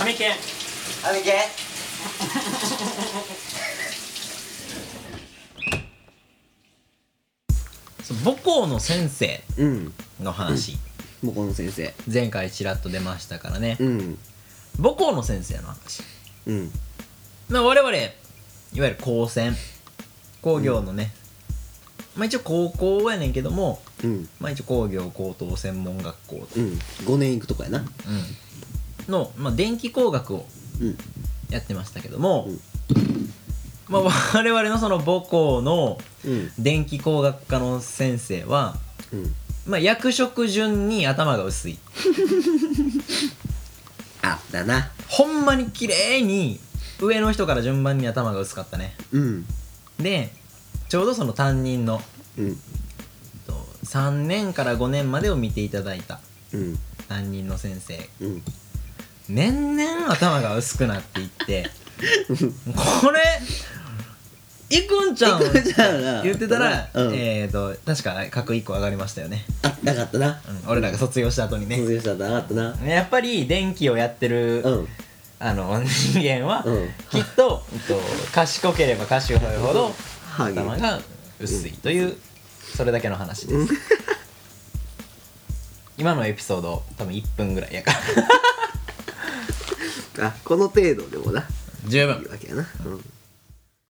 アミケン。あみけそう母校の先生うんの話、もうこの先生。前回ちらっと出ましたからね、うん。母校の先生の話。うん。まあ我々いわゆる高専。工業のね、まあ一応高校やねんけども。うん。まあ一応工業高等専門学校と、うん。5年行くとこやな。うん、の、まあ、電気工学をうん。やってましたけども、うん。まあ我々のその母校のうん。電気工学科の先生はうん。まあ役職順に頭が薄い。あだな。ほんまに綺麗に上の人から順番に頭が薄かったね。うん。でちょうどその担任のうん。と3年から5年までを見ていただいたうん。担任の先生うん年々頭が薄くなっていって これいくんちゃん言ってたら、うん。えっ、と確か格1個上がりましたよね、あなかったな。うん、俺らが卒業した後にね。卒業したらなかったな。やっぱり電気をやってる、うん。あの人間は、うん。きっと、えっと、賢ければ賢いほど頭が薄いという、それだけの話です、今のエピソード多分1分ぐらいやからあこの程度でもな。十分。いいわけやな。うん